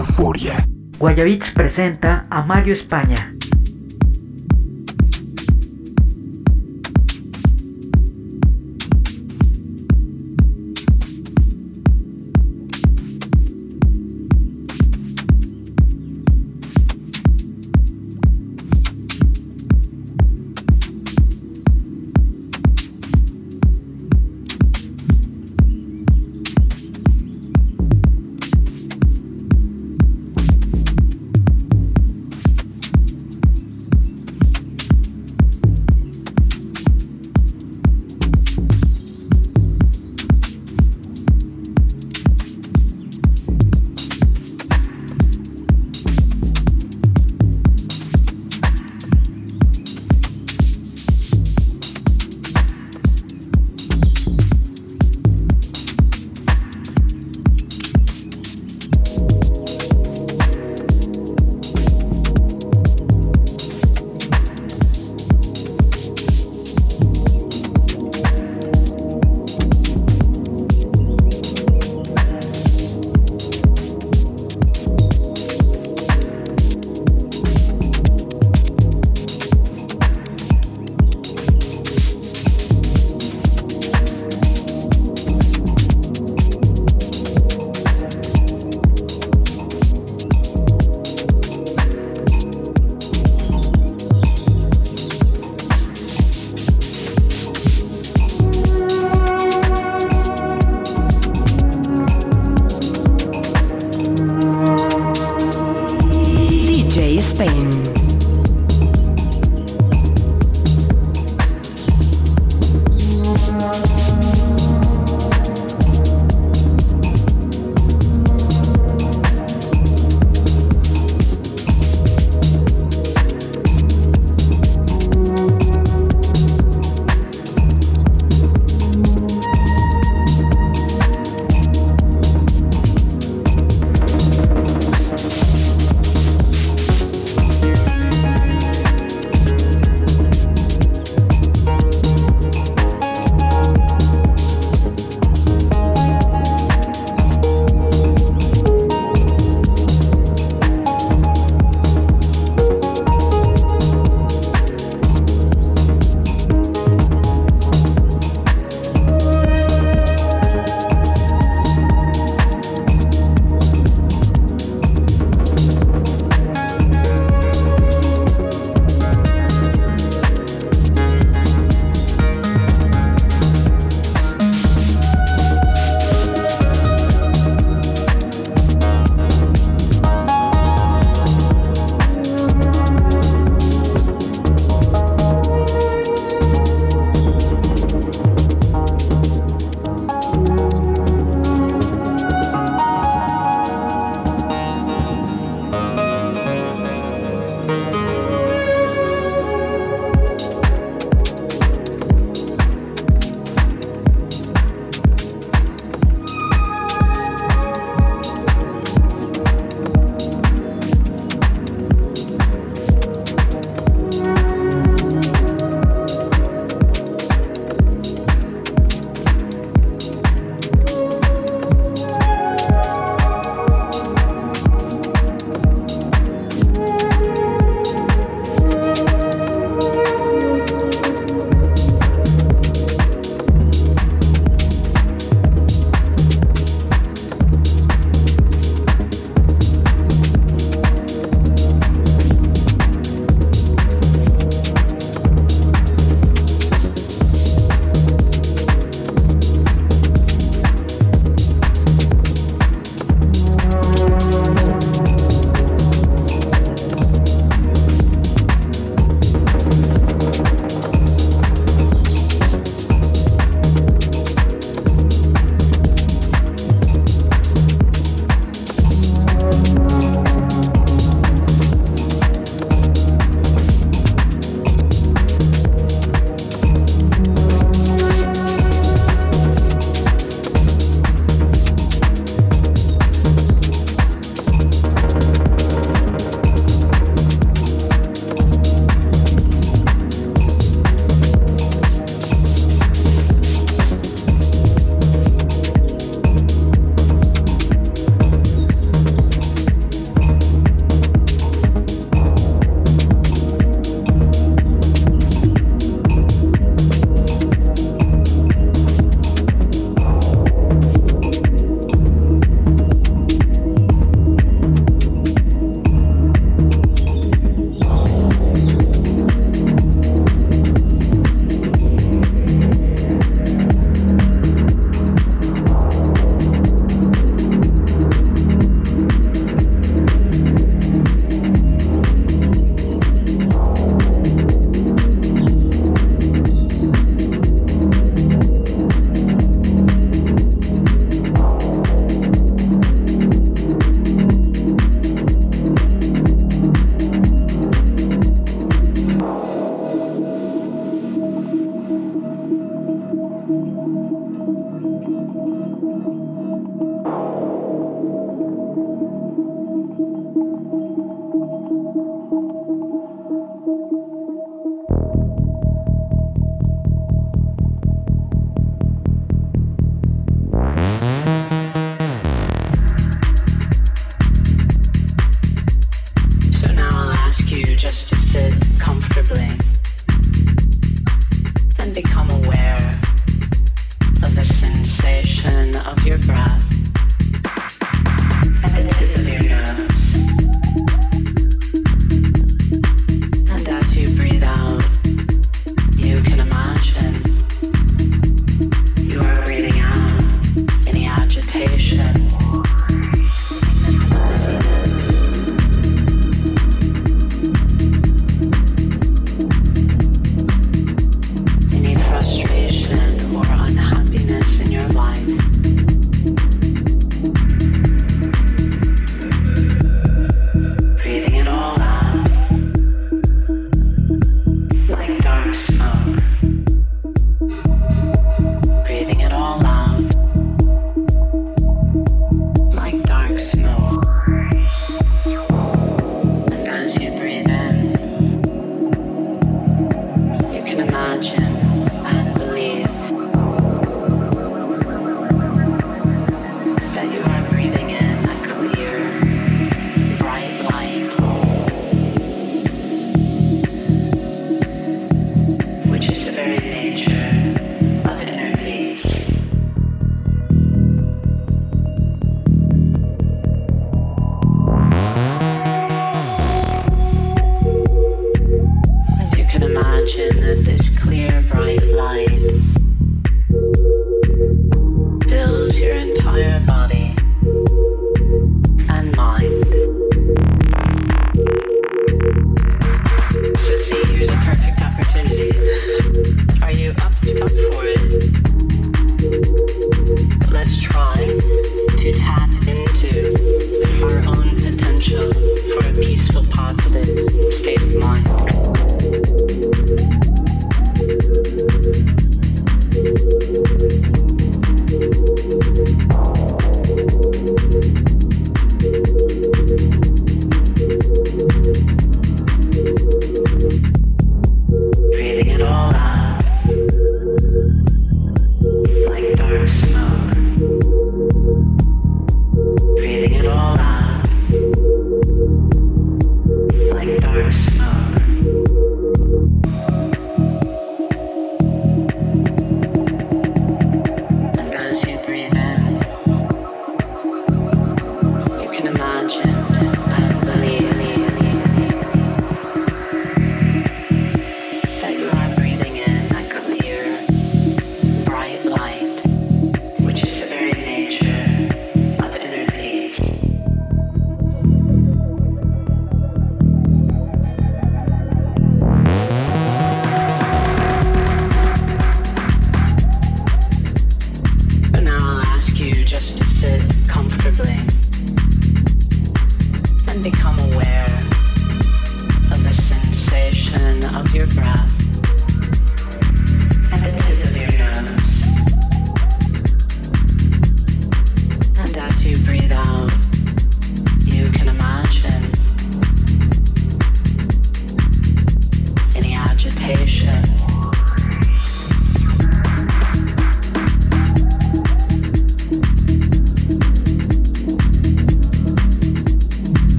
Euforia. Guayabits presenta a Mario España.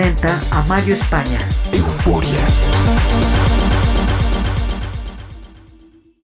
Presenta a Mario España. Euforia.